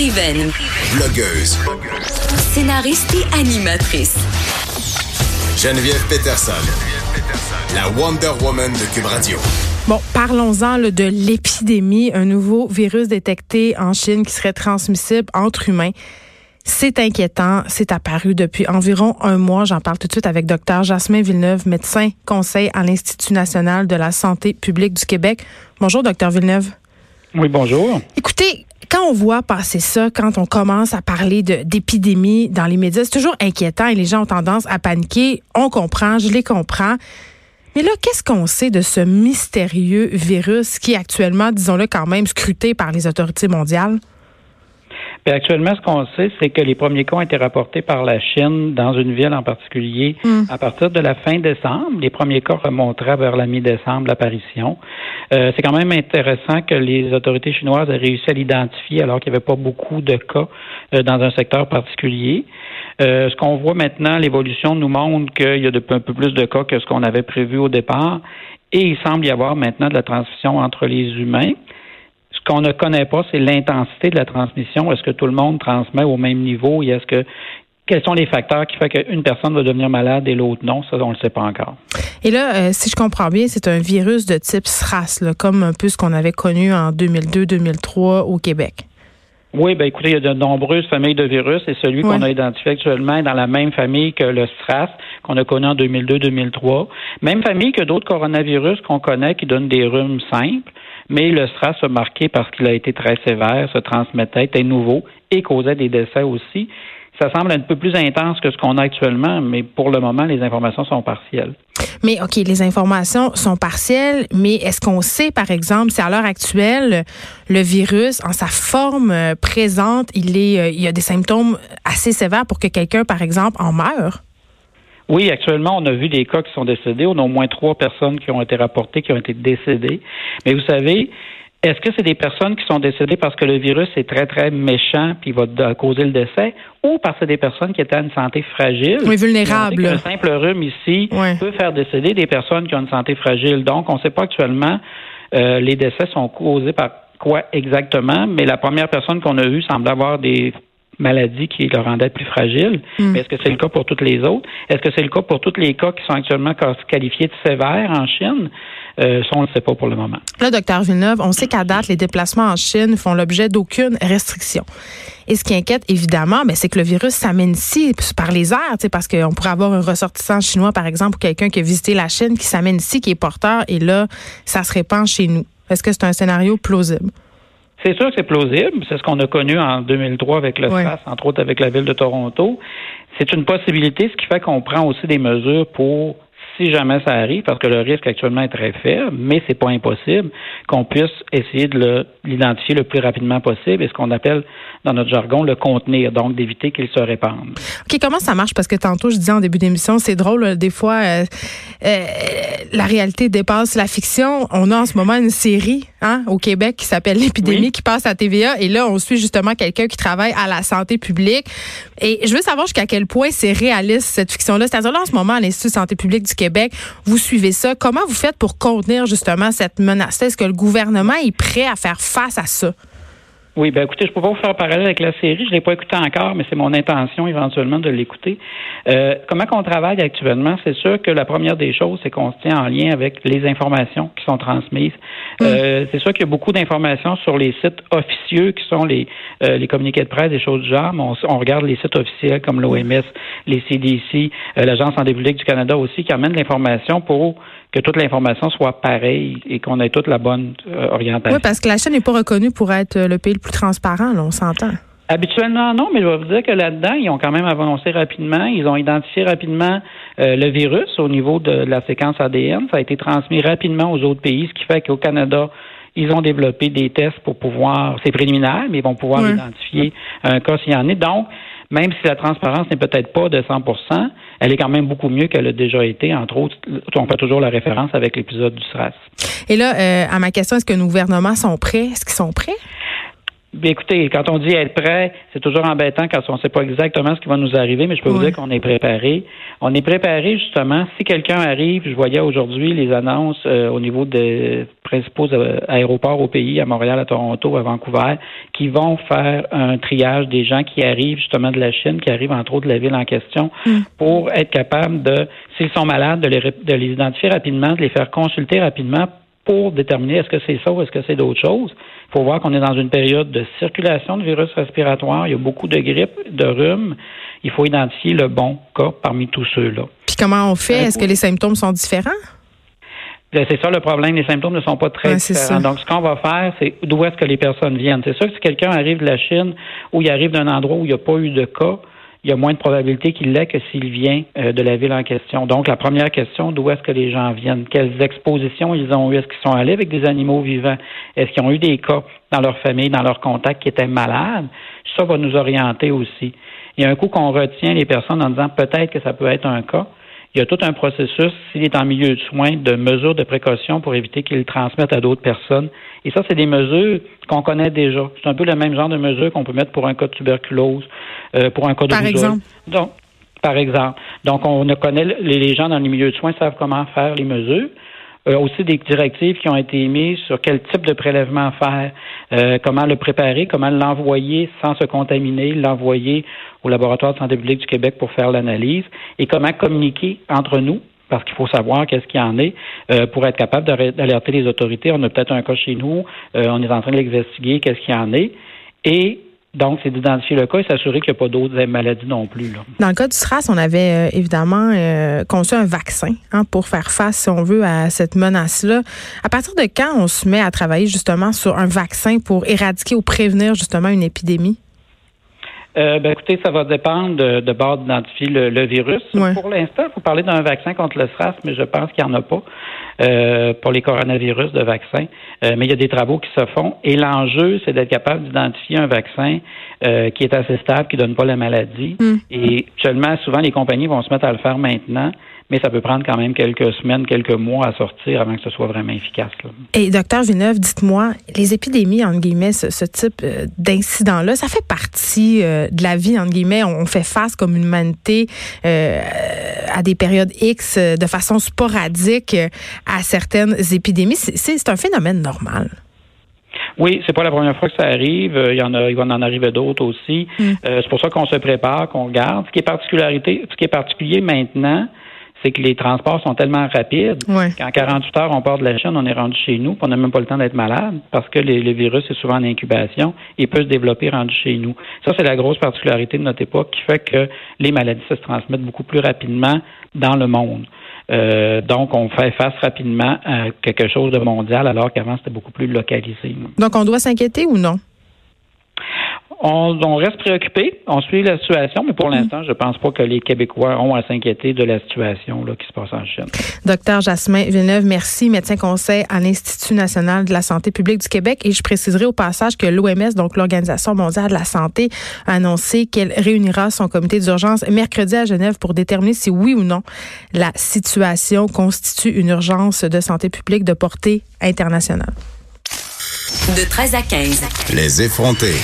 Écrivaine, Blogueuse. scénariste et animatrice. Geneviève Peterson. La Wonder Woman de Cube Radio. Bon, parlons-en de l'épidémie, un nouveau virus détecté en Chine qui serait transmissible entre humains. C'est inquiétant, c'est apparu depuis environ un mois. J'en parle tout de suite avec Dr Jasmin Villeneuve, médecin conseil à l'Institut national de la santé publique du Québec. Bonjour, Dr Villeneuve. Oui, bonjour. Écoutez, quand on voit passer ça, quand on commence à parler d'épidémie dans les médias, c'est toujours inquiétant et les gens ont tendance à paniquer. On comprend, je les comprends. Mais là, qu'est-ce qu'on sait de ce mystérieux virus qui est actuellement, disons-le quand même, scruté par les autorités mondiales? Puis actuellement, ce qu'on sait, c'est que les premiers cas ont été rapportés par la Chine dans une ville en particulier à partir de la fin décembre. Les premiers cas remonteraient vers la mi-décembre l'apparition. Euh, c'est quand même intéressant que les autorités chinoises aient réussi à l'identifier alors qu'il n'y avait pas beaucoup de cas euh, dans un secteur particulier. Euh, ce qu'on voit maintenant, l'évolution nous montre qu'il y a de, un peu plus de cas que ce qu'on avait prévu au départ. Et il semble y avoir maintenant de la transmission entre les humains. Ce qu'on ne connaît pas, c'est l'intensité de la transmission. Est-ce que tout le monde transmet au même niveau et est-ce que quels sont les facteurs qui font qu'une personne va devenir malade et l'autre non? Ça, on ne le sait pas encore. Et là, euh, si je comprends bien, c'est un virus de type SRAS, là, comme un peu ce qu'on avait connu en 2002-2003 au Québec. Oui, ben écoutez, il y a de nombreuses familles de virus et celui qu'on a identifié actuellement est dans la même famille que le SRAS qu'on a connu en 2002-2003. Même famille que d'autres coronavirus qu'on connaît qui donnent des rhumes simples, mais le SRAS a marqué parce qu'il a été très sévère, se transmettait, était nouveau et causait des décès aussi. Ça semble un peu plus intense que ce qu'on a actuellement, mais pour le moment, les informations sont partielles. Mais OK, les informations sont partielles, mais est-ce qu'on sait, par exemple, si à l'heure actuelle, le virus, en sa forme euh, présente, il est, euh, il y a des symptômes assez sévères pour que quelqu'un, par exemple, en meure? Oui, actuellement, on a vu des cas qui sont décédés. On a au moins trois personnes qui ont été rapportées, qui ont été décédées. Mais vous savez, est-ce que c'est des personnes qui sont décédées parce que le virus est très, très méchant puis va causer le décès ou parce que c'est des personnes qui étaient à une santé fragile? Oui, sait qu'un simple rhume ici peut faire décéder des personnes qui ont une santé fragile. Donc, on ne sait pas actuellement euh, les décès sont causés par quoi exactement, mais la première personne qu'on a eue semble avoir des maladies qui le rendaient plus fragile. Hmm. Mais est-ce que c'est le cas pour toutes les autres? Est-ce que c'est le cas pour tous les cas qui sont actuellement qualifiés de sévères en Chine? Euh, ça, on ne le sait pas pour le moment. Là, docteur Villeneuve, on sait qu'à date, les déplacements en Chine font l'objet d'aucune restriction. Et ce qui inquiète, évidemment, ben, c'est que le virus s'amène ici par les airs, parce qu'on pourrait avoir un ressortissant chinois, par exemple, ou quelqu'un qui a visité la Chine, qui s'amène ici, qui est porteur, et là, ça se répand chez nous. Est-ce que c'est un scénario plausible? C'est sûr que c'est plausible. C'est ce qu'on a connu en 2003 avec le entre autres avec la ville de Toronto. C'est une possibilité, ce qui fait qu'on prend aussi des mesures pour si jamais ça arrive, parce que le risque actuellement est très faible, mais c'est pas impossible qu'on puisse essayer de l'identifier le plus rapidement possible et ce qu'on appelle dans notre jargon le contenir, donc d'éviter qu'il se répande. OK, comment ça marche? Parce que tantôt, je disais en début d'émission, c'est drôle, là, des fois, euh, euh, la réalité dépasse la fiction. On a en ce moment une série hein, au Québec qui s'appelle L'épidémie Oui. qui passe à TVA. Et là, on suit justement quelqu'un qui travaille à la santé publique. Et je veux savoir jusqu'à quel point c'est réaliste, cette fiction-là. C'est-à-dire, là, en ce moment, à l'Institut de santé publique du Québec, vous suivez ça. Comment vous faites pour contenir justement cette menace? Est-ce que le gouvernement est prêt à faire face à ça? Oui, ben écoutez, je peux pas vous faire parallèle avec la série. Je l'ai pas écouté encore, mais c'est mon intention éventuellement de l'écouter. Euh, comment qu'on travaille actuellement? C'est sûr que la première des choses, c'est qu'on se tient en lien avec les informations qui sont transmises. Euh, c'est sûr qu'il y a beaucoup d'informations sur les sites officieux qui sont les euh, les communiqués de presse, des choses du genre. Mais on, on regarde les sites officiels comme l'OMS, les CDC, euh, l'Agence santé publique du Canada aussi, qui amènent l'information pour que toute l'information soit pareille et qu'on ait toute la bonne euh, orientation. Oui, parce que la chaîne n'est pas reconnue pour être euh, le pays plus transparent, là, on s'entend. Habituellement, non, mais je vais vous dire que là-dedans, ils ont quand même avancé rapidement. Ils ont identifié rapidement euh, le virus au niveau de la séquence ADN. Ça a été transmis rapidement aux autres pays, ce qui fait qu'au Canada, Ils ont développé des tests pour pouvoir, c'est préliminaire, mais ils vont pouvoir identifier un cas s'il y en a. Donc, même si la transparence n'est peut-être pas de 100% elle est quand même beaucoup mieux qu'elle a déjà été. Entre autres, on fait toujours la référence avec l'épisode du SRAS. Et là, euh, à ma question, est-ce que nos gouvernements sont prêts? Est-ce qu'ils sont prêts? Bien, écoutez, quand on dit être prêt, c'est toujours embêtant quand on ne sait pas exactement ce qui va nous arriver, mais je peux vous dire qu'on est préparé. On est préparé justement. Si quelqu'un arrive, je voyais aujourd'hui les annonces euh, au niveau des principaux euh, aéroports au pays, à Montréal, à Toronto, à Vancouver, qui vont faire un triage des gens qui arrivent justement de la Chine, qui arrivent entre autres de la ville en question, mm. pour être capable de, s'ils sont malades, de les, de les identifier rapidement, de les faire consulter rapidement pour déterminer est-ce que c'est ça ou est-ce que c'est d'autres choses. Il faut voir qu'on est dans une période de circulation de virus respiratoire. Il y a beaucoup de grippe, de rhume. Il faut identifier le bon cas parmi tous ceux-là. Puis comment on fait? Est-ce que les symptômes sont différents? Ben, c'est ça le problème. Les symptômes ne sont pas très différents. Donc, ce qu'on va faire, c'est d'où est-ce que les personnes viennent. C'est sûr que si quelqu'un arrive de la Chine ou il arrive d'un endroit où il n'y a pas eu de cas, il y a moins de probabilité qu'il l'ait que s'il vient euh, de la ville en question. Donc, la première question, d'où est-ce que les gens viennent? Quelles expositions ils ont eu? Est-ce qu'ils sont allés avec des animaux vivants? Est-ce qu'ils ont eu des cas dans leur famille, dans leur contact qui étaient malades? Ça va nous orienter aussi. Il y a un coup qu'on retient les personnes en disant peut-être que ça peut être un cas. Il y a tout un processus, s'il est en milieu de soins, de mesures de précaution pour éviter qu'il le transmette à d'autres personnes. Et ça, c'est des mesures qu'on connaît déjà. C'est un peu le même genre de mesures qu'on peut mettre pour un cas de tuberculose, euh, pour un cas de Par exemple. Donc, par exemple. Donc, on connaît les gens dans les milieux de soins savent comment faire les mesures. Euh, aussi des directives qui ont été émises sur quel type de prélèvement faire, euh, comment le préparer, comment l'envoyer sans se contaminer, l'envoyer au laboratoire de santé publique du Québec pour faire l'analyse et comment communiquer entre nous parce qu'il faut savoir qu'est-ce qu'il y en est euh, pour être capable d'alerter les autorités. On a peut-être un cas chez nous, on est en train de l'exinvestiguer, qu'est-ce qu'il y en est. Et donc, c'est d'identifier le cas et s'assurer qu'il n'y a pas d'autres maladies non plus. Dans le cas du SRAS, on avait euh, évidemment euh, conçu un vaccin hein, pour faire face, si on veut, à cette menace-là. À partir de quand on se met à travailler justement sur un vaccin pour éradiquer ou prévenir justement une épidémie? Euh, ben, écoutez, ça va dépendre de, de bord d'identifier le, virus. Pour l'instant, il faut parler d'un vaccin contre le SRAS, mais je pense qu'il n'y en a pas euh, pour les coronavirus de vaccins. Euh, mais il y a des travaux qui se font. Et l'enjeu, c'est d'être capable d'identifier un vaccin euh, qui est assez stable, qui ne donne pas la maladie. Mm. Et seulement, souvent, les compagnies vont se mettre à le faire maintenant mais ça peut prendre quand même quelques semaines, quelques mois à sortir avant que ce soit vraiment efficace. Et docteur Villeneuve, dites-moi, les épidémies, entre guillemets, ce, type euh, d'incident-là, ça fait partie euh, de la vie, entre guillemets? On, fait face comme humanité euh, à des périodes X de façon sporadique à certaines épidémies. C'est un phénomène normal. Oui, c'est pas la première fois que ça arrive. Il y en a, il va en arriver d'autres aussi. Mm. c'est pour ça qu'on se prépare, qu'on regarde. Ce qui est particularité, ce qui est particulier maintenant, c'est que les transports sont tellement rapides qu'en 48 heures, on part de la Chine, on est rendu chez nous, on n'a même pas le temps d'être malade parce que le virus est souvent en incubation et peut se développer rendu chez nous. Ça, c'est la grosse particularité de notre époque qui fait que les maladies se transmettent beaucoup plus rapidement dans le monde. Euh, donc, on fait face rapidement à quelque chose de mondial alors qu'avant, c'était beaucoup plus localisé. Donc, on doit s'inquiéter ou non? On, reste préoccupé, on suit la situation, mais pour mm. l'instant, je pense pas que les Québécois ont à s'inquiéter de la situation là, qui se passe en Chine. Docteur Jasmin Villeneuve, merci, médecin conseil à l'Institut national de la santé publique du Québec. Et je préciserai au passage que l'OMS, donc l'Organisation mondiale de la santé, a annoncé qu'elle réunira son comité d'urgence mercredi à Genève pour déterminer si oui ou non la situation constitue une urgence de santé publique de portée internationale. De 13 à 15. Les effrontés.